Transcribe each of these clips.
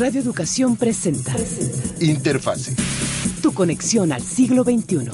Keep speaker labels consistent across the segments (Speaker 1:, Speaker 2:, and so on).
Speaker 1: Radio Educación presenta
Speaker 2: Interfase.
Speaker 1: Tu conexión al siglo XXI.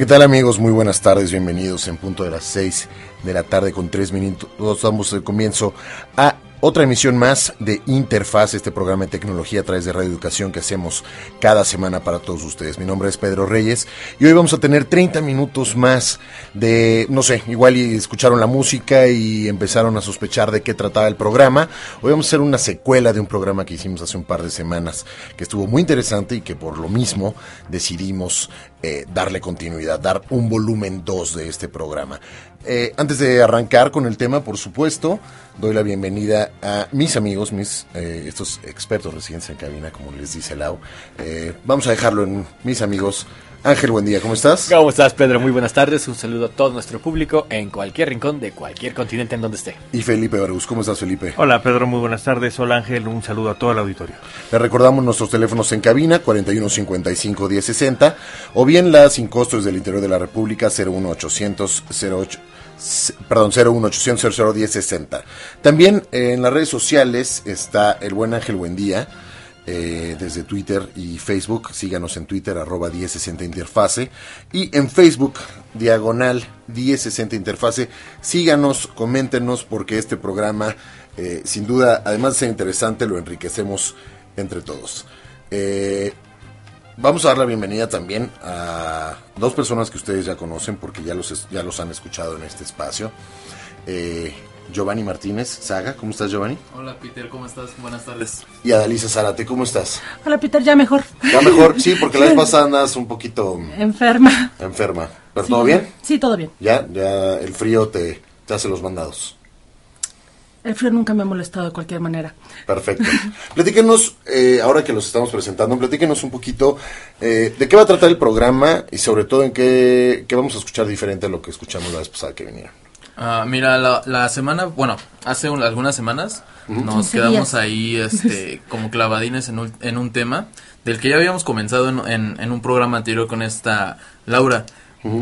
Speaker 2: ¿Qué tal amigos? Muy buenas tardes, bienvenidos en punto de las 6 de la tarde con 3 minutos. Damos el comienzo a otra emisión más de Interfaz, este programa de tecnología a través de Radio Educación que hacemos cada semana para todos ustedes. Mi nombre es Pedro Reyes y hoy vamos a tener 30 minutos más de, no sé, igual y escucharon la música y empezaron a sospechar de qué trataba el programa. Hoy vamos a hacer una secuela de un programa que hicimos hace un par de semanas que estuvo muy interesante y que por lo mismo decidimos eh, darle continuidad, dar un volumen 2 de este programa. Eh, antes de arrancar con el tema, por supuesto, doy la bienvenida a mis amigos, mis eh, estos expertos residentes en cabina, como les dice Lau. Vamos a dejarlo en mis amigos. Ángel, buen día, ¿cómo estás?
Speaker 3: ¿Cómo estás, Pedro? Muy buenas tardes. Un saludo a todo nuestro público en cualquier rincón de cualquier continente en donde esté.
Speaker 2: Y Felipe Barús, ¿cómo estás, Felipe?
Speaker 4: Hola, Pedro, muy buenas tardes. Hola, Ángel, un saludo a todo el auditorio.
Speaker 2: Le recordamos nuestros teléfonos en cabina, 4155 1060, o bien la sin costo desde el interior de la República, 01800 08 perdón, 01800 1060. También eh, en las redes sociales está el buen Ángel Buendía, eh, desde Twitter y Facebook. Síganos en Twitter, arroba 1060 Interfase. Y en Facebook, diagonal 1060 Interfase. Síganos, coméntenos, porque este programa, eh, sin duda, además de ser interesante, lo enriquecemos entre todos. Eh, Vamos a dar la bienvenida también a dos personas que ustedes ya conocen porque ya los, ya los han escuchado en este espacio. Giovanni Martínez, Saga, ¿cómo estás Giovanni?
Speaker 5: Hola Peter, ¿cómo estás? Buenas tardes.
Speaker 2: Y Adalisa Zárate, ¿cómo estás?
Speaker 6: Hola Peter, ya mejor.
Speaker 2: Ya mejor, sí, porque la vez pasada andas un poquito
Speaker 6: Enferma.
Speaker 2: enferma. ¿Pero
Speaker 6: Sí.
Speaker 2: todo bien?
Speaker 6: Sí, todo bien.
Speaker 2: Ya, ya el frío te, te hace los mandados.
Speaker 6: El frío nunca me ha molestado de cualquier manera.
Speaker 2: Perfecto. Platíquenos, eh, ahora que los estamos presentando, platíquenos un poquito eh, de qué va a tratar el programa y sobre todo en qué, qué vamos a escuchar diferente a lo que escuchamos la vez pasada que vinieron.
Speaker 5: Ah, mira, la, la semana, bueno, hace un- algunas semanas nos
Speaker 6: 15
Speaker 5: quedamos
Speaker 6: días.
Speaker 5: ahí este, como clavadines en un, en un tema del que ya habíamos comenzado en, en, en un programa anterior con esta Laura,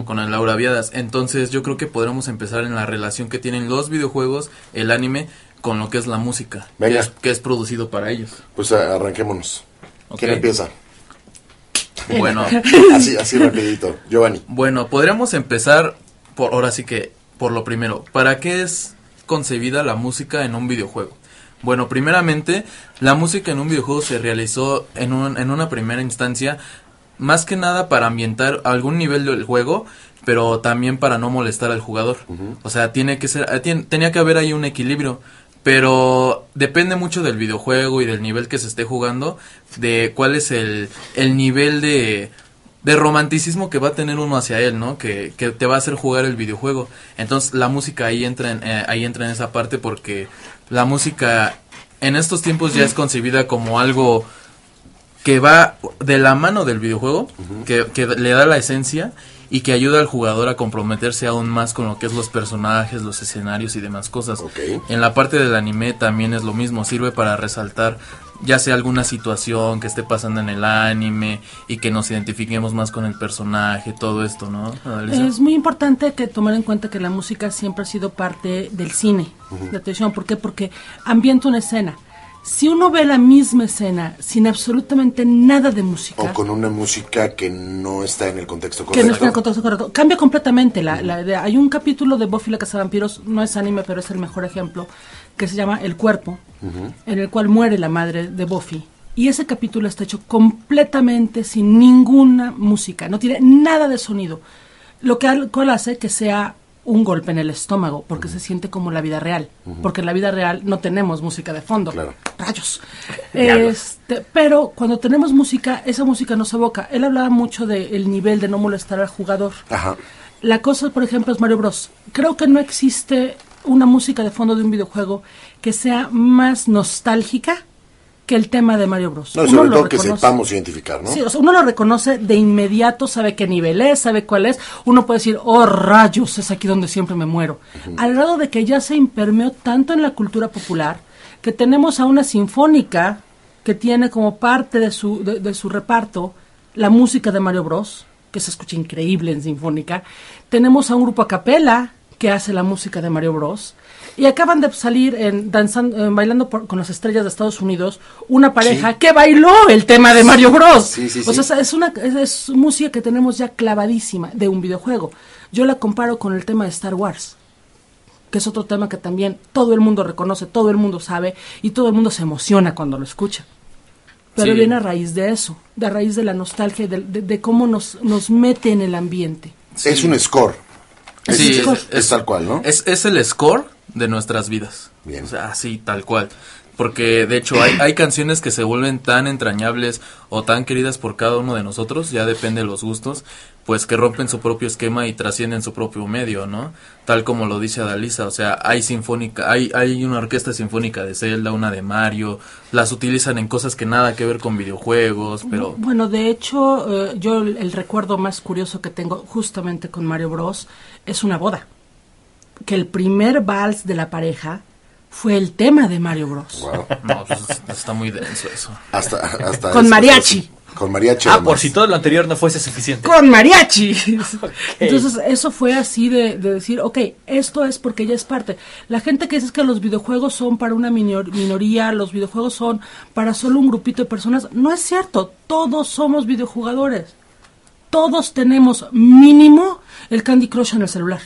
Speaker 5: con la Laura Viadas. Entonces yo creo que podremos empezar en la relación que tienen los videojuegos, el anime, con lo que es la música, que
Speaker 2: Venga.
Speaker 5: es, que es producido para ellos.
Speaker 2: Pues arranquémonos. ¿Quién
Speaker 5: Ok.
Speaker 2: empieza?
Speaker 5: Bueno,
Speaker 2: Así, así rapidito. Giovanni.
Speaker 5: Bueno, podríamos empezar por ahora sí que por lo primero. ¿Para qué es concebida la música en un videojuego? Bueno, primeramente, la música en un videojuego se realizó en, un- en una primera instancia más que nada para ambientar algún nivel del juego, pero también para no molestar al jugador. O sea, tiene que ser, eh, tenía que haber ahí un equilibrio. Pero depende mucho del videojuego y del nivel que se esté jugando, de cuál es el, el nivel de, de romanticismo que va a tener uno hacia él, ¿no? Que, que te va a hacer jugar el videojuego. Entonces la música ahí entra en, eh, ahí entra en esa parte porque la música en estos tiempos ya es concebida como algo que va de la mano del videojuego, que, que le da la esencia y que ayuda al jugador a comprometerse aún más con lo que es los personajes, los escenarios y demás cosas. En la parte del anime también es lo mismo, sirve para resaltar ya sea alguna situación que esté pasando en el anime y que nos identifiquemos más con el personaje, todo esto, ¿no? Adalisa?
Speaker 6: Es muy importante que tomar en cuenta que la música siempre ha sido parte del cine, de la televisión. ¿Por qué? Porque ambienta una escena. Si uno ve la misma escena sin absolutamente nada de música,
Speaker 2: O con una música que no está en el contexto
Speaker 6: que
Speaker 2: correcto.
Speaker 6: no está en el contexto correcto, cambia completamente. La, la idea. Hay un capítulo de Buffy la Cazavampiros, no es anime, pero es el mejor ejemplo, que se llama El Cuerpo, en el cual muere la madre de Buffy. Y ese capítulo está hecho completamente sin ninguna música, no tiene nada de sonido. Lo que al- cual hace que sea un golpe en el estómago, porque se siente como la vida real. Porque en la vida real no tenemos música de fondo.
Speaker 2: Claro.
Speaker 6: Rayos. Este, pero cuando tenemos música, esa música nos evoca. Él hablaba mucho del nivel de no molestar al jugador.
Speaker 2: Ajá.
Speaker 6: La cosa, por ejemplo, es Mario Bros. Creo que no existe una música de fondo de un videojuego que sea más nostálgica que el tema de Mario Bros.
Speaker 2: No,
Speaker 6: Uno
Speaker 2: sobre
Speaker 6: lo
Speaker 2: todo que sepamos identificar, ¿no?
Speaker 6: Sí, o sea, uno lo reconoce de inmediato, sabe qué nivel es, sabe cuál es. Uno puede decir, oh rayos, es aquí donde siempre me muero. Al grado de que ya se impermeó tanto en la cultura popular que tenemos a una sinfónica que tiene como parte de su, de, de su reparto la música de Mario Bros, que se escucha increíble en sinfónica. Tenemos a un grupo a capela que hace la música de Mario Bros. Y acaban de salir en, danzando, en bailando por- con las estrellas de Estados Unidos una pareja que bailó el tema de Mario Bros.
Speaker 2: Sí, sí,
Speaker 6: O
Speaker 2: sí.
Speaker 6: sea, es una es, es música que tenemos ya clavadísima de un videojuego. Yo la comparo con el tema de Star Wars, que es otro tema que también todo el mundo reconoce, todo el mundo sabe y todo el mundo se emociona cuando lo escucha. Pero
Speaker 5: Sí.
Speaker 6: viene a raíz de eso, de a raíz de la nostalgia y de, de- de cómo nos, nos mete en el ambiente.
Speaker 2: Es un score. Es,
Speaker 5: Sí,
Speaker 2: es-
Speaker 5: es-
Speaker 2: es tal cual, ¿no?
Speaker 5: Es, es el score de nuestras vidas.
Speaker 2: Bien.
Speaker 5: O sea, así, tal cual. Porque de hecho hay, hay canciones que se vuelven tan entrañables o tan queridas por cada uno de nosotros, ya depende de los gustos, pues que rompen su propio esquema y trascienden su propio medio, ¿no? Tal como lo dice Adalisa, o sea, hay sinfónica, hay, hay una orquesta sinfónica de Zelda, una de Mario, las utilizan en cosas que nada que ver con videojuegos, pero
Speaker 6: Bueno, de hecho, eh, yo el, el recuerdo más curioso que tengo justamente con Mario Bros. es una boda. Que el primer vals de la pareja fue el tema de Mario Bros.
Speaker 2: Wow.
Speaker 5: no, pues, está muy denso eso.
Speaker 2: Hasta, hasta
Speaker 6: Con
Speaker 2: eso,
Speaker 6: mariachi.
Speaker 2: Con mariachi.
Speaker 3: Ah,
Speaker 2: además.
Speaker 3: por si todo lo anterior no fuese suficiente.
Speaker 6: Con mariachi. Entonces, eso fue así de, de decir, ok, esto es porque ya es parte. La gente que dice que los videojuegos son para una minor- minoría, los videojuegos son para solo un grupito de personas, no es cierto. Todos somos videojugadores. Todos tenemos mínimo el Candy Crush en el celular.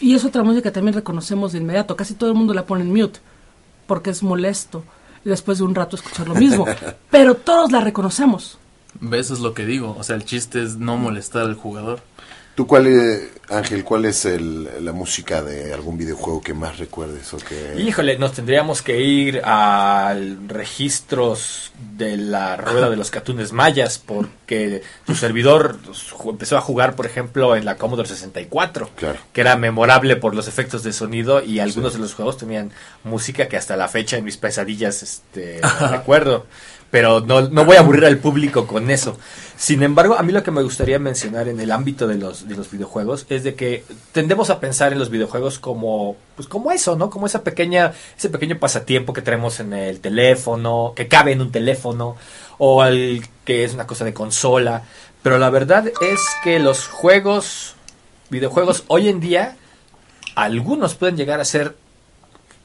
Speaker 6: Y es otra música que también reconocemos de inmediato. Casi todo el mundo la pone en mute porque es molesto después de un rato escuchar lo mismo. Pero todos la reconocemos.
Speaker 5: ¿Ves? Es lo que digo. O sea, el chiste es no molestar al jugador.
Speaker 2: ¿Tú cuál, eh, Ángel, cuál es el- la música de algún videojuego que más recuerdes? O que...
Speaker 3: Híjole, nos tendríamos que ir al registros de la rueda de los catunes mayas porque su servidor ju- empezó a jugar, por ejemplo, en la Commodore 64,
Speaker 2: Claro.
Speaker 3: que era memorable por los efectos de sonido y algunos de los juegos tenían música que hasta la fecha en mis pesadillas este, recuerdo. Pero no, no voy a aburrir al público con eso. Sin embargo, a mí lo que me gustaría mencionar en el ámbito de los, de los videojuegos es de que tendemos a pensar en los videojuegos como, pues como eso, ¿no? Como esa pequeña, ese pequeño pasatiempo que traemos en el teléfono, que cabe en un teléfono, o al que es una cosa de consola. Pero la verdad es que los juegos, videojuegos hoy en día, algunos pueden llegar a ser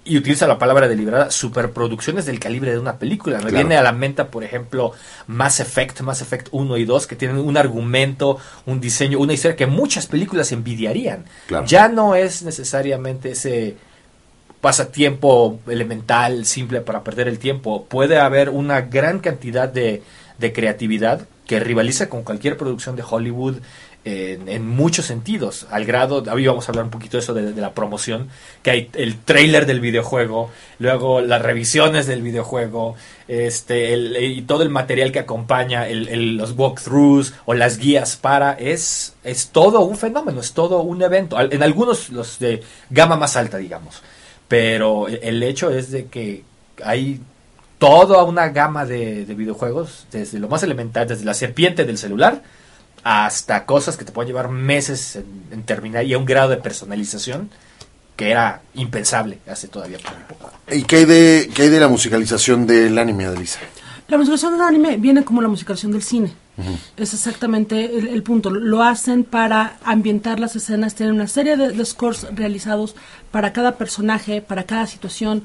Speaker 3: y utiliza la palabra deliberada, superproducciones del calibre de una película. Me
Speaker 2: Claro.
Speaker 3: viene a la mente, por ejemplo, Mass Effect, Mass Effect 1 y 2, que tienen un argumento, un diseño, una historia que muchas películas envidiarían.
Speaker 2: Claro.
Speaker 3: Ya no es necesariamente ese pasatiempo elemental, simple para perder el tiempo. Puede haber una gran cantidad de, de creatividad que rivaliza con cualquier producción de Hollywood en, en muchos sentidos, al grado, hoy vamos a hablar un poquito de eso de, la promoción, que hay el trailer del videojuego, luego las revisiones del videojuego, este, el- y todo el material que acompaña, el- el- los walkthroughs o las guías para, es, es todo un fenómeno, es todo un evento, en algunos los de gama más alta, digamos, pero el hecho es de que hay toda una gama de, de videojuegos, desde lo más elemental, desde la serpiente del celular, hasta cosas que te pueden llevar meses en, en terminar y a un grado de personalización que era impensable hace todavía poco.
Speaker 2: ¿Y qué hay, de, qué hay de la musicalización del anime, Adelisa?
Speaker 6: La musicalización del anime viene como la musicalización del cine. Es exactamente el, el punto. Lo hacen para ambientar las escenas, tienen una serie de, de scores realizados para cada personaje, para cada situación.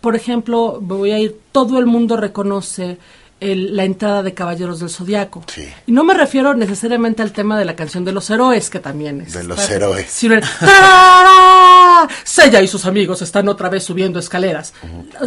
Speaker 6: Por ejemplo, voy a ir, todo el mundo reconoce el- la entrada de Caballeros del Zodiaco.
Speaker 2: Sí.
Speaker 6: Y no me refiero necesariamente al tema de la canción de los héroes, que también es.
Speaker 2: De los héroes.
Speaker 6: sino el. Sella y sus amigos están otra vez subiendo escaleras.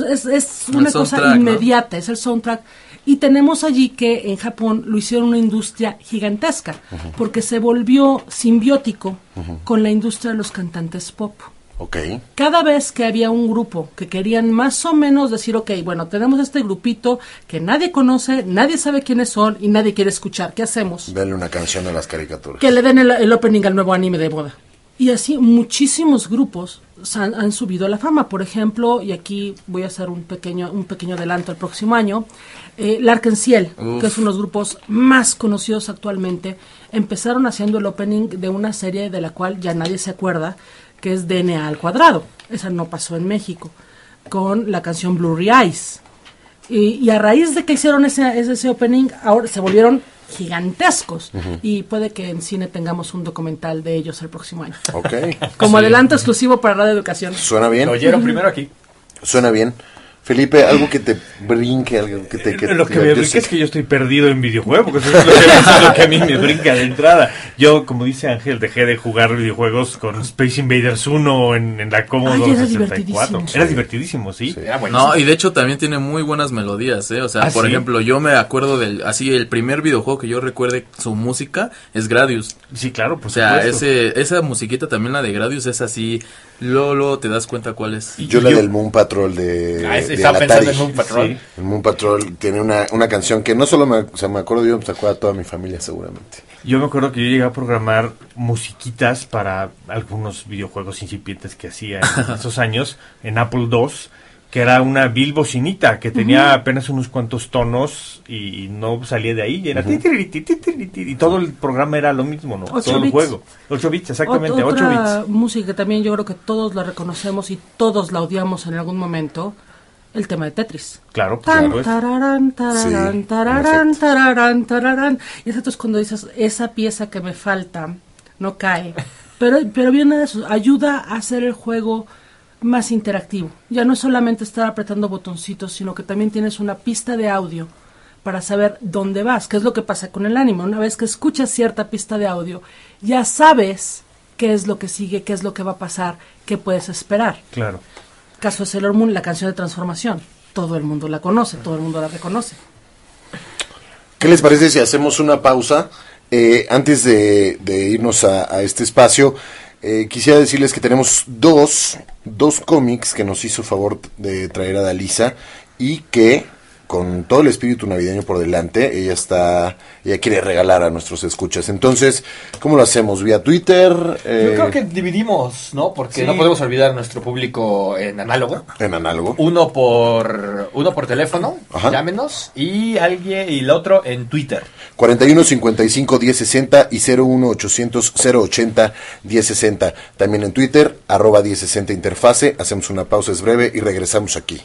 Speaker 6: Es, una cosa inmediata, es el soundtrack. Y tenemos allí que en Japón lo hicieron una industria gigantesca, porque se volvió simbiótico con la industria de los cantantes pop.
Speaker 2: Ok.
Speaker 6: Cada vez que había un grupo que querían más o menos decir, ok, bueno, tenemos este grupito que nadie conoce, nadie sabe quiénes son y nadie quiere escuchar, ¿qué hacemos?
Speaker 2: Denle una canción a las caricaturas.
Speaker 6: que le den el, el opening al nuevo anime de boda. Y así muchísimos grupos han, han subido a la fama. Por ejemplo, y aquí voy a hacer un pequeño, un pequeño adelanto el próximo año, eh, Larkensiel,
Speaker 5: Uf.
Speaker 6: que es uno de los grupos más conocidos actualmente, empezaron haciendo el opening de una serie de la cual ya nadie se acuerda, que es DNA al cuadrado. Esa no pasó en México, con la canción Blurry Eyes. Y, y a raíz de que hicieron ese, ese, ese opening, ahora se volvieron gigantescos. Y puede que en cine tengamos un documental de ellos el próximo año.
Speaker 2: Ok.
Speaker 6: Como adelanto exclusivo para Radio Educación.
Speaker 2: Suena bien.
Speaker 3: Lo oyeron primero aquí.
Speaker 2: Suena bien. Felipe, algo que te brinque, algo que te...
Speaker 4: lo que me brinca es que yo estoy perdido en videojuegos, porque eso es lo que, eso es lo que a mí me brinca de entrada. Yo, como dice Ángel, dejé de jugar videojuegos con Space Invaders 1 en, en la Commodore
Speaker 6: Ay, era
Speaker 4: 64.
Speaker 6: divertidísimo.
Speaker 4: Era divertidísimo, sí.
Speaker 3: Era buenísimo.
Speaker 5: No, y de hecho también tiene muy buenas melodías, ¿eh? O sea,
Speaker 4: ¿Ah,
Speaker 5: por
Speaker 4: sí?
Speaker 5: ejemplo, yo me acuerdo del, así, el primer videojuego que yo recuerde su música es Gradius.
Speaker 4: Sí, claro, por
Speaker 5: O sea, ese, esa musiquita también, la de Gradius, es así, luego, luego te das cuenta cuál es.
Speaker 2: Yo la
Speaker 4: yo-
Speaker 2: del Moon Patrol de,
Speaker 3: Ah,
Speaker 2: de
Speaker 3: estaba
Speaker 2: Atari.
Speaker 3: pensando en un patrón.
Speaker 4: Sí.
Speaker 2: El Moon Patrol tiene una, una canción que no solo me, o sea, me acuerdo yo, se acuerda toda mi familia seguramente.
Speaker 4: Yo me acuerdo que yo llegué a programar musiquitas para algunos videojuegos incipientes que hacía en esos años en Apple II, que era una vil bocinita que tenía apenas unos cuantos tonos y no salía de ahí y era y todo el programa era lo mismo, ¿no?
Speaker 6: Ocho
Speaker 4: todo el juego. 8 bits, exactamente,
Speaker 6: Ot-
Speaker 4: 8
Speaker 6: otra
Speaker 4: bits.
Speaker 6: música que también yo creo que todos la reconocemos y todos la odiamos en algún momento, el tema de Tetris.
Speaker 4: Claro,
Speaker 6: Tan,
Speaker 4: supuesto.
Speaker 6: tararán, tararán,
Speaker 2: Sí,
Speaker 6: tararán, tararán, tararán. Y exacto es cuando dices, esa pieza que me falta no cae. Pero, pero viene de eso, ayuda a hacer el juego más interactivo. Ya no es solamente estar apretando botoncitos, sino que también tienes una pista de audio para saber dónde vas, qué es lo que pasa con el anime. Una vez que escuchas cierta pista de audio, ya sabes qué es lo que sigue, qué es lo que va a pasar, qué puedes esperar.
Speaker 4: Claro.
Speaker 6: Caso de Sailor Moon, la canción de transformación. Todo el mundo la conoce, todo el mundo la reconoce.
Speaker 2: ¿Qué les parece si hacemos una pausa? Eh, antes de, de irnos a, a este espacio, eh, quisiera decirles que tenemos dos, dos cómics que nos hizo favor de traer a Dalisa y que con todo el espíritu navideño por delante, ella está, ella quiere regalar a nuestros escuchas. Entonces, ¿cómo lo hacemos? ¿Vía Twitter? Eh,
Speaker 3: Yo creo que dividimos, ¿no? Porque
Speaker 4: Sí.
Speaker 3: no podemos olvidar nuestro público en análogo.
Speaker 2: En análogo.
Speaker 3: Uno por uno por teléfono,
Speaker 2: Ajá.
Speaker 3: llámenos, y alguien y el otro en Twitter.
Speaker 2: 41 55 1060 y 01 800 080 1060. También en Twitter, arroba 1060 interfase. Hacemos una pausa, es breve y regresamos aquí.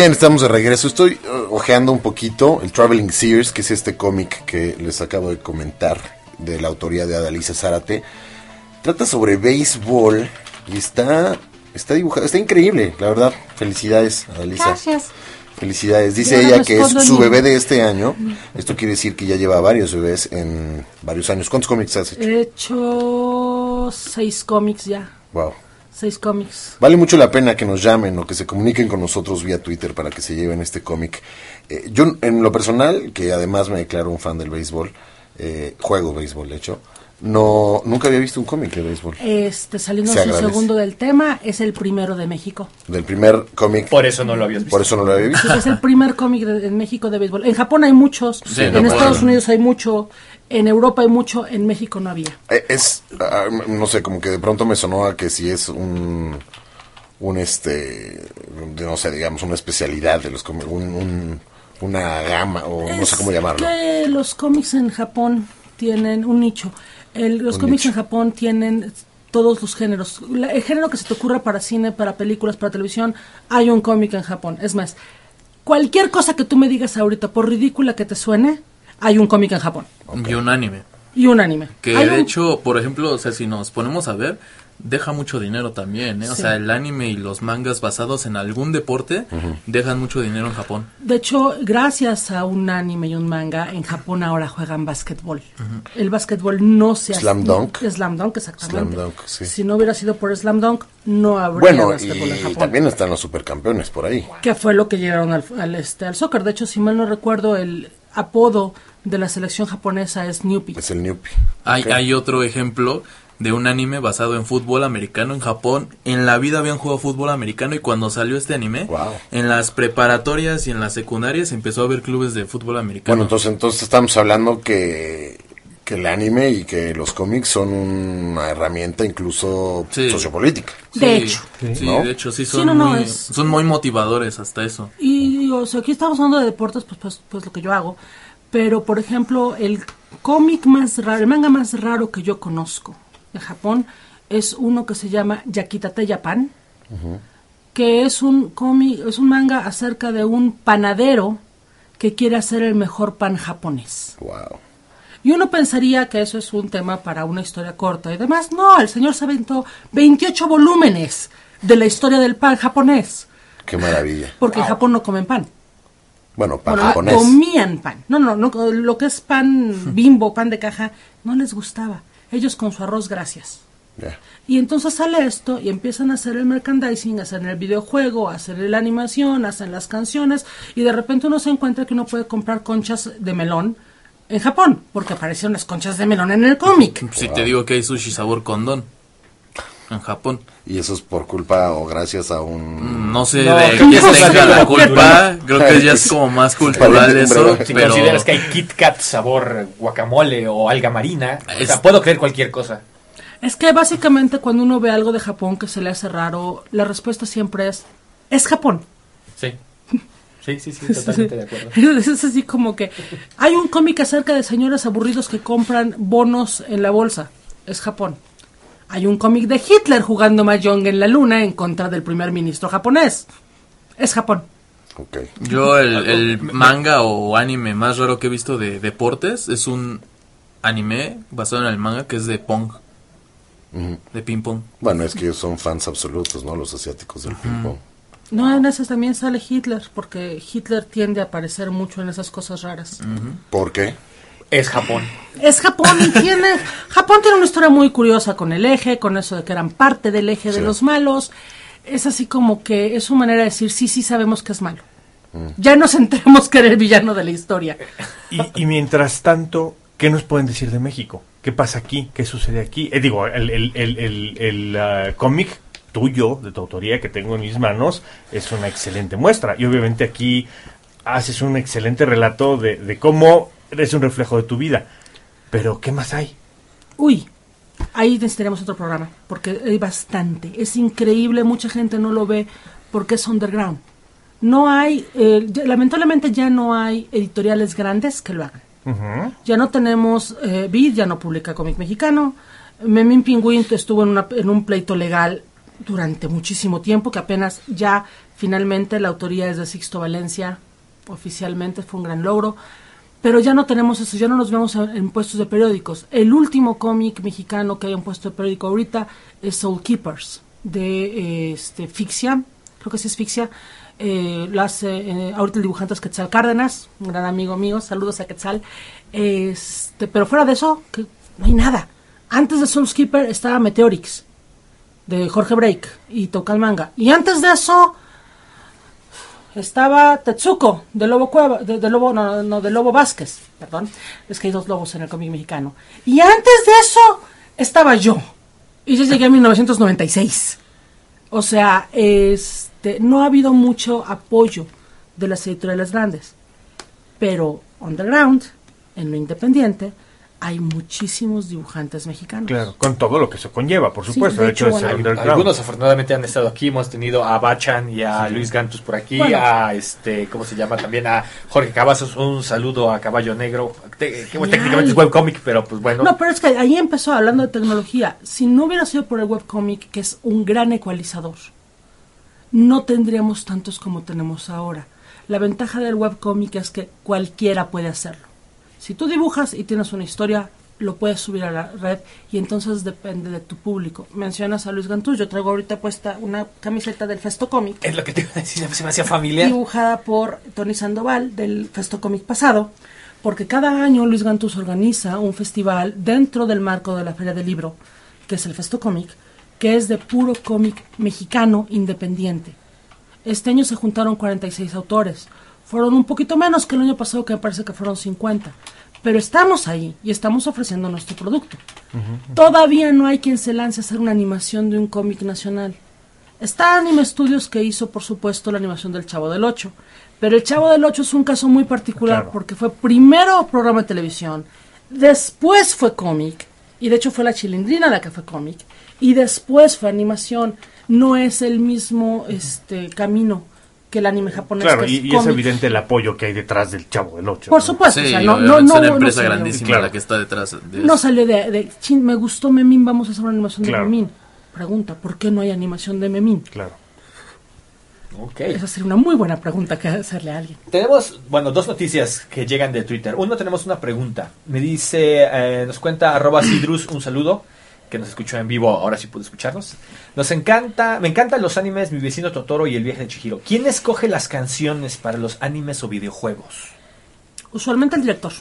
Speaker 2: Bien, estamos de regreso. Estoy uh, ojeando un poquito el Traveling Sears, que es este cómic que les acabo de comentar de la autoría de Adalisa Zárate. Trata sobre béisbol y está está dibujado, está increíble, la verdad. Felicidades, Adalisa.
Speaker 6: Gracias.
Speaker 2: Felicidades. Dice ella que es su bebé de este año. Esto quiere decir que ya lleva varios bebés en varios años. ¿Cuántos cómics has hecho?
Speaker 6: He hecho seis cómics ya.
Speaker 2: Wow.
Speaker 6: Seis cómics.
Speaker 2: Vale mucho la pena que nos llamen o que se comuniquen con nosotros vía Twitter para que se lleven este cómic. Eh, yo, en lo personal, que además me declaro un fan del béisbol, eh, juego béisbol, de hecho, no, nunca había visto un cómic de béisbol.
Speaker 6: Este, saliendo
Speaker 2: agradece.
Speaker 6: segundo del tema, es el primero de México.
Speaker 2: Del primer cómic,
Speaker 3: Por eso no lo habías visto.
Speaker 2: por eso no lo había visto.
Speaker 6: Sí, es el primer cómic en México de béisbol. En Japón hay muchos,
Speaker 5: Sí,
Speaker 6: en
Speaker 5: no,
Speaker 6: Estados. Unidos hay mucho, en Europa hay mucho, en México no había.
Speaker 2: Eh, Es, ah, no sé, como que de pronto me sonó a que si es un, un este, de, no sé, digamos, una especialidad de los cómics, un, un- una gama, o no sé cómo
Speaker 6: Es
Speaker 2: llamarlo.
Speaker 6: que los cómics en Japón tienen un nicho. El- los cómics en Japón tienen todos los géneros. La- el género que se te ocurra para cine, para películas, para televisión, hay un cómic en Japón. Es más, cualquier cosa que tú me digas ahorita, por ridícula que te suene, hay un cómic en Japón
Speaker 5: Y un anime.
Speaker 6: y un anime.
Speaker 5: Que
Speaker 6: Hay
Speaker 5: de
Speaker 6: un-
Speaker 5: hecho, por ejemplo, o sea, si nos ponemos a ver, deja mucho dinero también, ¿eh? O
Speaker 6: Sí.
Speaker 5: sea, el anime y los mangas basados en algún deporte dejan mucho dinero en Japón.
Speaker 6: De hecho, gracias a un anime y un manga, en Japón ahora juegan básquetbol. El básquetbol no se hace-
Speaker 2: Slam dunk.
Speaker 6: Slam dunk, exactamente.
Speaker 2: Slam dunk, sí.
Speaker 6: Si no hubiera sido por Slam dunk, no habría
Speaker 2: Bueno,
Speaker 6: básquetbol en
Speaker 2: y
Speaker 6: Japón.
Speaker 2: también están los supercampeones por ahí.
Speaker 6: Que fue lo que llegaron al, al, este, al soccer. De hecho, si mal no recuerdo, el apodo de la selección japonesa es Newpie.
Speaker 2: Es el Newpie.
Speaker 5: Hay, hay otro ejemplo de un anime basado en fútbol americano en Japón. En la vida habían jugado fútbol americano y cuando salió este anime,
Speaker 2: Wow.
Speaker 5: en las preparatorias y en las secundarias empezó a haber clubes de fútbol americano.
Speaker 2: Bueno, entonces, entonces estamos hablando que, que el anime y que los cómics son una herramienta incluso
Speaker 5: Sí.
Speaker 2: sociopolítica.
Speaker 6: De hecho.
Speaker 5: Sí,
Speaker 2: ¿No?
Speaker 5: de hecho, sí
Speaker 6: Sí,
Speaker 5: son,
Speaker 6: no, no,
Speaker 5: muy,
Speaker 6: es-
Speaker 5: son muy motivadores hasta eso.
Speaker 6: Y o sea, aquí estamos hablando de deportes, pues, pues, pues lo que yo hago. Pero, por ejemplo, el cómic más raro, el manga más raro que yo conozco de Japón es uno que se llama Yakitate Japan, que es un cómic, es un manga acerca de un panadero que quiere hacer el mejor pan japonés.
Speaker 2: Wow.
Speaker 6: Y uno pensaría que eso es un tema para una historia corta y demás. No, el señor se aventó 28 volúmenes de la historia del pan japonés.
Speaker 2: Qué maravilla.
Speaker 6: Porque en Japón no comen pan.
Speaker 2: Bueno, para
Speaker 6: Bueno,
Speaker 2: japonés.
Speaker 6: comían pan. No, no, no, lo que es pan bimbo, pan de caja, no les gustaba. Ellos con su arroz, gracias. Y entonces sale esto y empiezan a hacer el merchandising, hacen el videojuego, hacen la animación, hacen las canciones y de repente uno se encuentra que uno puede comprar conchas de melón en Japón, porque aparecieron las conchas de melón en el cómic.
Speaker 5: Si te digo que hay sushi sabor condón en Japón.
Speaker 2: Y eso es por culpa o gracias a un...
Speaker 5: No sé
Speaker 3: No,
Speaker 5: de quién tenga la culpa. Creo que ya es como más cultural eso.
Speaker 3: Si
Speaker 5: pero
Speaker 3: consideras que hay Kit Kat sabor guacamole o alga marina, o
Speaker 5: Es-
Speaker 3: sea, puedo creer cualquier cosa.
Speaker 6: Es que básicamente cuando uno ve algo de Japón que se le hace raro, la respuesta siempre es, es Japón.
Speaker 3: Sí. Sí, sí, sí, totalmente de acuerdo.
Speaker 6: Es así como que hay un cómic acerca de señores aburridos que compran bonos en la bolsa. Es Japón. Hay un cómic de Hitler jugando Mahjong en la luna en contra del primer ministro japonés. Es Japón.
Speaker 2: Ok.
Speaker 5: yo el, el manga o anime más raro que he visto de deportes es un anime basado en el manga que es de Pong. De ping pong.
Speaker 2: Bueno, es que ellos son fans absolutos, ¿no? Los asiáticos del ping-pong.
Speaker 6: No, en esas también sale Hitler, porque Hitler tiende a aparecer mucho en esas cosas raras.
Speaker 2: ¿Por qué?
Speaker 3: Es Japón.
Speaker 6: Es Japón y tiene Japón tiene una historia muy curiosa con el eje, con eso de que eran parte del eje
Speaker 2: Sí.
Speaker 6: de los malos. Es así como que es su manera de decir sí, sí sabemos que es malo. Ya nos enteramos que era el villano de la historia.
Speaker 4: Y, y mientras tanto, ¿qué nos pueden decir de México? ¿Qué pasa aquí? ¿Qué sucede aquí? Eh, digo, el, el, el, el, el, ah, cómic tuyo, de tu autoría, que tengo en mis manos, es una excelente muestra. Y obviamente aquí haces un excelente relato de, de cómo eres un reflejo de tu vida. Pero, ¿qué más hay?
Speaker 6: Uy, ahí necesitaríamos otro programa, porque hay bastante. Es increíble, mucha gente no lo ve porque es underground. No hay, eh, lamentablemente ya no hay editoriales grandes que lo hagan. Ya no tenemos, eh, Vid ya no publica cómic mexicano. Memín Pingüín estuvo en, una- en un pleito legal durante muchísimo tiempo, que apenas ya finalmente la autoría es de Sixto Valencia, oficialmente fue un gran logro. Pero ya no tenemos eso, ya no nos vemos en, puestos de periódicos. El último cómic mexicano que hay en puesto de periódico ahorita es Soul Keepers, de eh, este, Fixia, creo que sí es Fixia. Eh, hace eh, ahorita el dibujante es Quetzal Cárdenas, un gran amigo mío, saludos a Quetzal. Este, pero fuera de eso, que no hay nada. Antes de Soul Keeper estaba Meteorix, de Jorge Break y Toca el Manga. Y antes de eso estaba Tetsuko, de Lobo Cueva, de, Lobo, no, no, de Lobo Vázquez, perdón. Es que hay dos lobos en el cómic mexicano. Y antes de eso estaba yo. Y yo llegué en 1996. O sea, este, no ha habido mucho apoyo de las editoriales grandes. Pero underground, en lo independiente, hay muchísimos dibujantes mexicanos.
Speaker 4: Claro, con todo lo que se conlleva, por
Speaker 6: Sí,
Speaker 4: supuesto.
Speaker 6: de
Speaker 4: de hecho,
Speaker 6: bueno.
Speaker 3: Algunos afortunadamente han estado aquí. Hemos tenido a Bachan y a Luis Gantus por aquí.
Speaker 6: Bueno.
Speaker 3: A este, ¿cómo se llama? También a Jorge Cavazos. Un saludo a Caballo Negro. Te- que técnicamente es webcomic, pero pues bueno.
Speaker 6: No, pero es que ahí empezó hablando de tecnología. Si no hubiera sido por el webcomic, que es un gran ecualizador, no tendríamos tantos como tenemos ahora. La ventaja del webcomic es que cualquiera puede hacerlo. Si tú dibujas y tienes una historia, lo puedes subir a la red y entonces depende de tu público. Mencionas a Luis Gantú, yo traigo ahorita puesta una camiseta del Festo Comic
Speaker 3: Es lo que te iba a decir, se me hacía familiar.
Speaker 6: dibujada por Tony Sandoval del Festo Comic pasado, porque cada año Luis Gantús organiza un festival dentro del marco de la Feria del Libro, que es el Festo Comic, que es de puro cómic mexicano independiente. Este año se juntaron 46 autores. Fueron un poquito menos que el año pasado, que me parece que fueron 50. Pero estamos ahí y estamos ofreciendo nuestro producto. Todavía no hay quien se lance a hacer una animación de un cómic nacional. Está Anime Studios que hizo, por supuesto, la animación del Chavo del Ocho. Pero el Chavo del Ocho es un caso muy particular
Speaker 4: Claro.
Speaker 6: porque fue primero programa de televisión, después fue cómic, y de hecho fue la chilindrina la que fue cómic, y después fue animación. No es el mismo este camino que el anime japonés.
Speaker 4: Claro,
Speaker 6: que
Speaker 4: y,
Speaker 6: es
Speaker 4: y es
Speaker 6: cómic.
Speaker 4: evidente el apoyo que hay detrás del Chavo del Ocho.
Speaker 6: Por
Speaker 4: ¿no?
Speaker 6: supuesto,
Speaker 5: Sí,
Speaker 6: o sea, no, no, no,
Speaker 5: es una
Speaker 6: no
Speaker 5: empresa
Speaker 6: salió-
Speaker 5: grandísima
Speaker 4: Claro.
Speaker 5: la que está detrás de
Speaker 6: No salió de, de, "Chin, me gustó Memín, vamos a hacer una animación
Speaker 4: Claro.
Speaker 6: de Memín. Pregunta, ¿por qué no hay animación de Memín?
Speaker 4: Claro.
Speaker 3: Ok.
Speaker 6: Esa sería una muy buena pregunta que hacerle a alguien.
Speaker 3: Tenemos, bueno, dos noticias que llegan de Twitter. Uno, tenemos una pregunta. Me dice, eh, nos cuenta arroba Sidrus, un saludo, que nos escuchó en vivo, ahora sí puede escucharnos. Nos encanta, me encantan los animes, mi vecino Totoro y el viaje de Chihiro. ¿Quién escoge las canciones para los animes o videojuegos?
Speaker 6: Usualmente el director.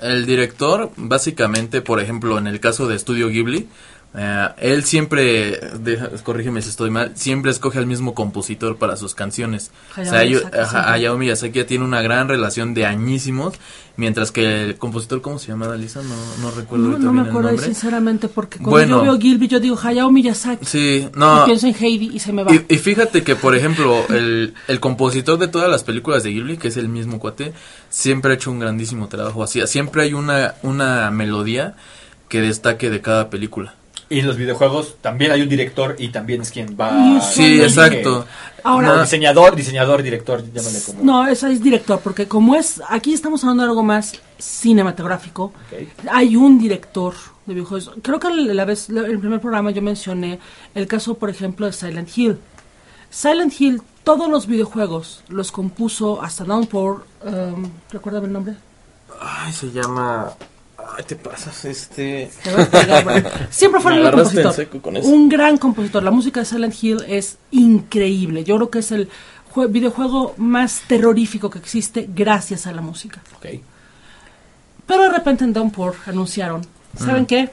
Speaker 5: El director, básicamente, por ejemplo, en el caso de Estudio Ghibli, eh, él siempre, deja- corrígeme si estoy mal, siempre escoge al mismo compositor para sus canciones.
Speaker 6: Hayao
Speaker 5: o sea, yo-
Speaker 6: Miyazaki,
Speaker 5: ajá,
Speaker 6: siempre.
Speaker 5: Hayao Miyazaki ya tiene una gran relación de añísimos, mientras que el compositor, ¿cómo se llama, Lisa? No, no recuerdo
Speaker 6: No, no me acuerdo
Speaker 5: el nombre.
Speaker 6: sinceramente porque cuando
Speaker 5: Bueno.
Speaker 6: yo veo Gilby yo digo Hayao Miyazaki
Speaker 5: Sí,
Speaker 6: y
Speaker 5: no,
Speaker 6: pienso en Heidi y se me va.
Speaker 5: Y, y fíjate que, por ejemplo, el, el compositor de todas las películas de Ghibli, que es el mismo cuate, siempre ha hecho un grandísimo trabajo. Así, siempre hay una, una melodía que destaque de cada película.
Speaker 3: Y en los videojuegos también hay un director y también es quien va...
Speaker 5: Sí,
Speaker 6: usualmente-
Speaker 5: exacto.
Speaker 6: Ahora-
Speaker 3: No, diseñador, diseñador, director, llámale como...
Speaker 6: No, esa es director, porque como es, aquí estamos hablando de algo más cinematográfico, hay un director de videojuegos. Creo que la vez, la- el primer programa yo mencioné el caso, por ejemplo, de Silent Hill. Silent Hill, todos los videojuegos los compuso hasta Downpour, um, ¿recuerdan el nombre?
Speaker 5: Ay, se llama... Ay, te pasas, este...
Speaker 6: Te voy a pegar, bueno. Siempre fue
Speaker 5: agarraste en
Speaker 6: compositor. Un gran compositor. La música de Silent Hill es increíble. Yo creo que es el jue- videojuego más terrorífico que existe gracias a la música.
Speaker 3: Ok.
Speaker 6: Pero de repente en Downpour anunciaron, ¿saben
Speaker 5: Mm.
Speaker 6: qué?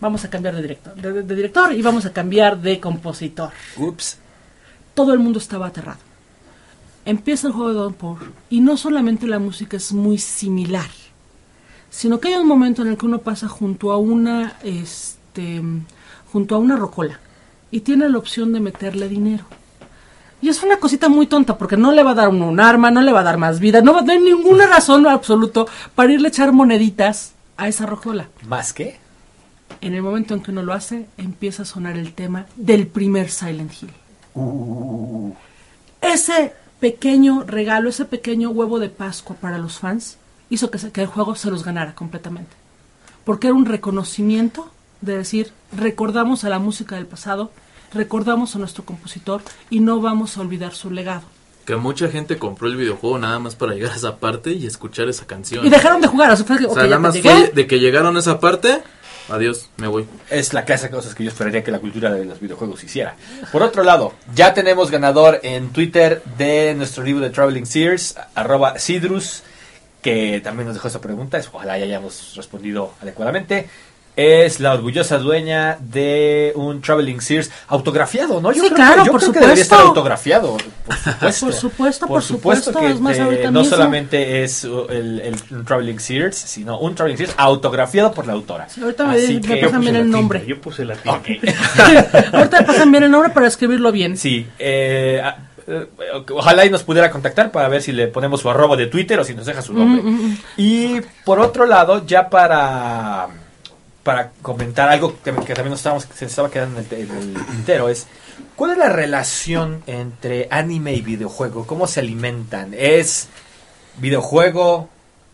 Speaker 6: Vamos a cambiar de director, de, de director y vamos a cambiar de compositor.
Speaker 3: Ups.
Speaker 6: Todo el mundo estaba aterrado. Empieza el juego de Downpour y no solamente la música es muy similar, sino que hay un momento en el que uno pasa junto a una, este, junto a una rocola y tiene la opción de meterle dinero. Y es una cosita muy tonta porque no le va a dar uno un arma, no le va a dar más vida, no va a tener ninguna razón en absoluto para irle a echar moneditas a esa rocola.
Speaker 3: ¿Más qué?
Speaker 6: En el momento en que uno lo hace, empieza a sonar el tema del primer Silent Hill. Ese pequeño regalo, ese pequeño huevo de Pascua para los fans, hizo que, se- que el juego se los ganara completamente. Porque era un reconocimiento de decir, recordamos a la música del pasado, recordamos a nuestro compositor y no vamos a olvidar su legado.
Speaker 5: Que mucha gente compró el videojuego nada más para llegar a esa parte y escuchar esa canción.
Speaker 6: Y dejaron de jugar, o sea, fue que,
Speaker 5: o
Speaker 6: ok,
Speaker 5: sea,
Speaker 6: ya
Speaker 5: nada más fue de que llegaron a esa parte, adiós, me voy.
Speaker 3: Es la clase de cosas que yo esperaría que la cultura de los videojuegos hiciera. Por otro lado, ya tenemos ganador en Twitter de nuestro libro de Traveling Sears, arroba Sidrus, que también nos dejó esta pregunta. Ojalá ya hayamos respondido adecuadamente. Es la orgullosa dueña de un Traveling Sears autografiado, ¿no? Yo
Speaker 6: Sí,
Speaker 3: creo
Speaker 6: claro,
Speaker 3: que, yo
Speaker 6: por
Speaker 3: creo que debería
Speaker 6: supuesto.
Speaker 3: estar autografiado, por supuesto.
Speaker 6: Por supuesto, por supuesto,
Speaker 3: que
Speaker 6: es más,
Speaker 3: eh,
Speaker 6: ahorita
Speaker 3: no
Speaker 6: mismo.
Speaker 3: solamente es uh, el, Traveling Sears, sino un Traveling Sears autografiado por la autora.
Speaker 6: Sí, ahorita me-
Speaker 3: Así
Speaker 6: me
Speaker 3: que-
Speaker 6: pasan
Speaker 4: Puse
Speaker 6: bien el
Speaker 4: tinta,
Speaker 6: nombre.
Speaker 4: Yo puse la tinta.
Speaker 6: Ahorita me pasan bien el nombre para escribirlo bien.
Speaker 3: Sí, eh, eh, ojalá y nos pudiera contactar para ver si le ponemos su arroba de Twitter o si nos deja su nombre.
Speaker 6: Mm, mm, mm.
Speaker 3: Y por otro lado, ya para, para comentar algo que, que también nos estábamos, se nos estaba quedando en el, en el tintero, es ¿cuál es la relación entre anime y videojuego? ¿Cómo se alimentan? ¿Es videojuego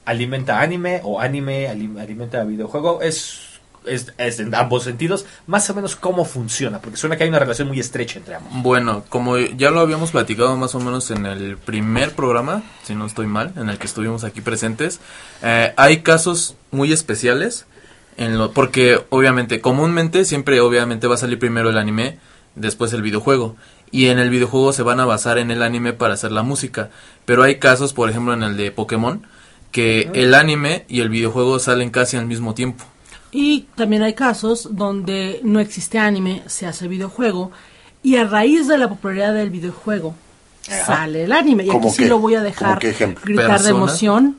Speaker 3: alimenta anime o anime alim- alimenta videojuego? Es es, es en ambos sentidos, más o menos cómo funciona, porque suena que hay una relación muy estrecha entre ambos.
Speaker 5: Bueno, como ya lo habíamos platicado más o menos en el primer programa, si no estoy mal, en el que estuvimos aquí presentes, eh, hay casos muy especiales, en lo, porque obviamente, comúnmente siempre obviamente va a salir primero el anime, después el videojuego, y en el videojuego se van a basar en el anime para hacer la música, pero hay casos, por ejemplo en el de Pokémon, que el anime y el videojuego salen casi al mismo tiempo.
Speaker 6: Y también hay casos donde no existe anime, se hace videojuego y a raíz de la popularidad del videojuego sale el anime. Y
Speaker 2: ¿Cómo
Speaker 6: aquí sí
Speaker 2: qué?
Speaker 6: lo voy a
Speaker 2: ¿Cómo
Speaker 6: dejar gritar de emoción.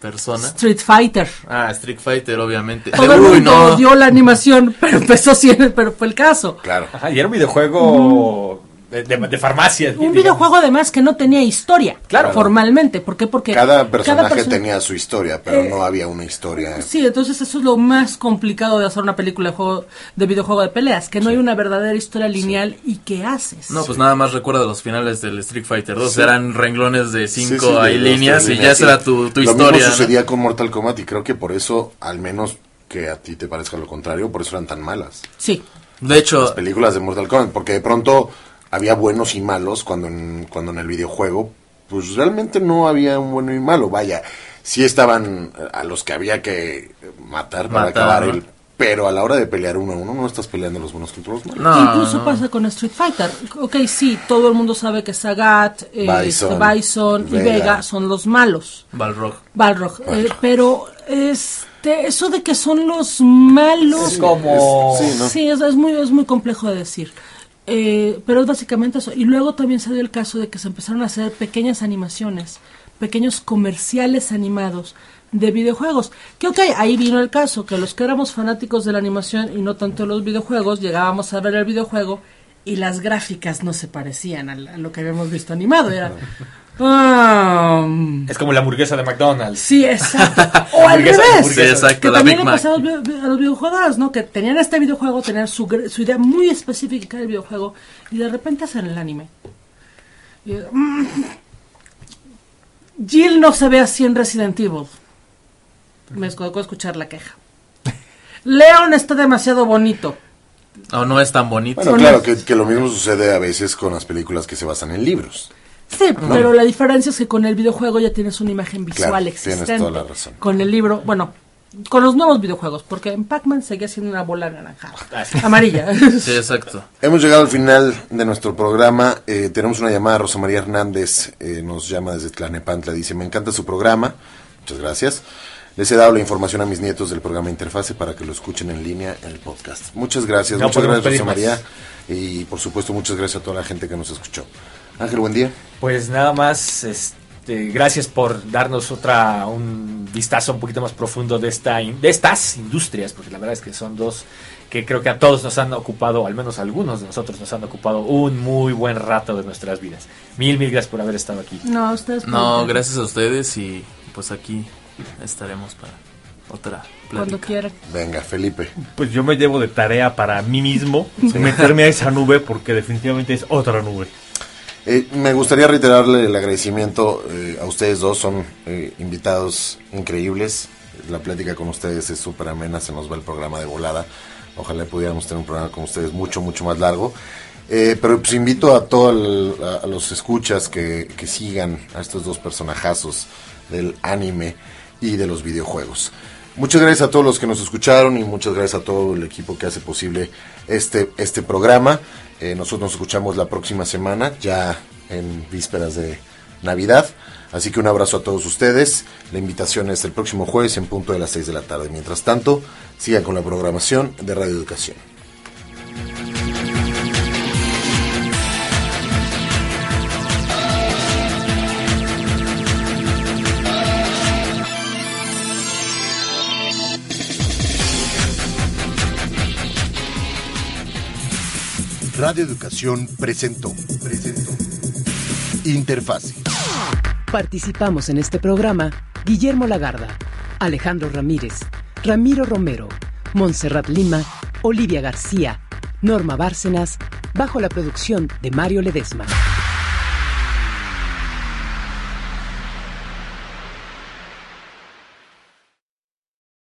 Speaker 5: Persona.
Speaker 6: Street Fighter.
Speaker 5: Ah, Street Fighter, obviamente.
Speaker 6: Todo el mundo
Speaker 5: no.
Speaker 6: odió la animación, pero empezó siendo, pero fue el caso.
Speaker 2: Claro.
Speaker 3: Ajá, y era un videojuego de, de, de farmacia.
Speaker 6: Un
Speaker 3: digamos.
Speaker 6: videojuego además que no tenía historia,
Speaker 3: Claro.
Speaker 6: formalmente. ¿Por qué? Porque
Speaker 2: Cada personaje
Speaker 6: persona-
Speaker 2: tenía su historia, pero
Speaker 6: Eh,
Speaker 2: no había una historia.
Speaker 6: Sí, entonces eso es lo más complicado de hacer una película de, juego, de videojuego de peleas, que no hay una verdadera historia lineal y qué haces.
Speaker 5: No, pues nada más recuerda los finales del Street Fighter 2.
Speaker 2: Sí.
Speaker 5: Eran renglones de
Speaker 2: Sí,
Speaker 5: cinco
Speaker 2: sí, dos,
Speaker 5: líneas y ya esa era tu, tu
Speaker 2: Lo
Speaker 5: historia.
Speaker 2: mismo
Speaker 5: ¿no?
Speaker 2: sucedía con Mortal Kombat y creo que por eso, al menos que a ti te parezca lo contrario, por eso eran tan malas.
Speaker 6: Sí.
Speaker 5: De hecho,
Speaker 2: Las películas de Mortal Kombat, porque de pronto había buenos y malos cuando en, cuando en el videojuego, pues realmente no había un bueno y malo. Vaya, sí estaban eh, a los que había que matar para
Speaker 5: Matar,
Speaker 2: acabar
Speaker 5: ¿no?
Speaker 2: el... Pero a la hora de pelear uno a uno, no estás peleando los buenos contra los malos.
Speaker 5: no,
Speaker 6: Incluso
Speaker 5: no.
Speaker 6: pasa con Street Fighter. Ok, sí, todo el mundo sabe que Sagat, eh,
Speaker 2: Bison,
Speaker 6: Bison, y
Speaker 2: Vega.
Speaker 6: Son los malos.
Speaker 5: Balrog.
Speaker 6: Balrog. eh, pero este, eso de que son los malos.
Speaker 3: Es como...
Speaker 2: Sí, ¿no?
Speaker 6: Sí, es, es muy, es muy complejo de decir. Eh, pero es básicamente eso. Y luego también se dio el caso de que se empezaron a hacer pequeñas animaciones, pequeños comerciales animados de videojuegos. Que ok, ahí vino el caso, que los que éramos fanáticos de la animación y no tanto de los videojuegos, llegábamos a ver el videojuego y las gráficas no se parecían a, a lo que habíamos visto animado. Era... ah,
Speaker 3: Es como la hamburguesa de McDonald's.
Speaker 6: Sí, exacto. O al revés.
Speaker 3: hamburguesa.
Speaker 5: Sí, exacto,
Speaker 6: Que
Speaker 5: la
Speaker 6: también
Speaker 5: Big
Speaker 6: le
Speaker 5: Mac.
Speaker 6: pasaba a los, videojuegos, ¿no? Que tenían este videojuego, tenían su, idea muy específica del videojuego y de repente hacen el anime. Y, mm, Jill no se ve así en Resident Evil. Me tocó escuchar la queja. Leon está demasiado bonito.
Speaker 5: O no es tan bonito.
Speaker 2: Bueno, claro, que lo mismo sucede a veces con las películas que se basan en libros.
Speaker 6: Sí, pero la diferencia es que con el videojuego ya tienes una imagen visual
Speaker 2: Claro, tienes
Speaker 6: existente.
Speaker 2: toda la razón.
Speaker 6: Con el libro, bueno, con los nuevos videojuegos, porque en Pac-Man seguía siendo una bola anaranjada,
Speaker 3: sí.
Speaker 6: amarilla.
Speaker 5: Sí, exacto.
Speaker 2: Hemos llegado al final de nuestro programa. Eh, tenemos una llamada. Rosa María Hernández eh, nos llama desde Tlanepantla. Dice: Me encanta su programa. Muchas gracias. Les he dado la información a mis nietos del programa Interfase para que lo escuchen en línea en el podcast. Muchas gracias.
Speaker 3: No
Speaker 2: muchas
Speaker 3: podemos
Speaker 2: gracias, Rosa María. Y por supuesto, muchas gracias a toda la gente que nos escuchó. Ángel, buen día.
Speaker 3: Pues nada más, este, gracias por darnos otra un vistazo un poquito más profundo de esta de estas industrias, porque la verdad es que son dos que creo que a todos nos han ocupado, al menos a algunos de nosotros nos han ocupado un muy buen rato de nuestras vidas. Mil, mil gracias por haber estado aquí.
Speaker 6: No, ustedes
Speaker 5: No,
Speaker 6: pueden-
Speaker 5: gracias a ustedes y pues aquí estaremos para otra
Speaker 6: Cuando
Speaker 5: plática.
Speaker 6: quieran.
Speaker 2: Venga, Felipe.
Speaker 4: Pues yo me llevo de tarea para mí mismo meterme a esa nube porque definitivamente es otra nube.
Speaker 2: Eh, me gustaría reiterarle el agradecimiento eh, a ustedes dos, son eh, invitados increíbles. La plática con ustedes es súper amena, se nos va el programa de volada. Ojalá pudiéramos tener un programa con ustedes mucho, mucho más largo. Eh, pero pues invito a todos los escuchas que, que sigan a estos dos personajazos del anime y de los videojuegos. Muchas gracias a todos los que nos escucharon y muchas gracias a todo el equipo que hace posible este, este programa. Eh, nosotros nos escuchamos la próxima semana, ya en vísperas de Navidad. Así que un abrazo a todos ustedes. La invitación es el próximo jueves en punto de las 6 de la tarde. Mientras tanto, sigan con la programación de Radio Educación. Radio Educación presentó, presentó Interfase.
Speaker 1: Participamos en este programa Guillermo Lagarda, Alejandro Ramírez, Ramiro Romero, Montserrat Lima, Olivia García, Norma Bárcenas, bajo la producción de Mario Ledesma.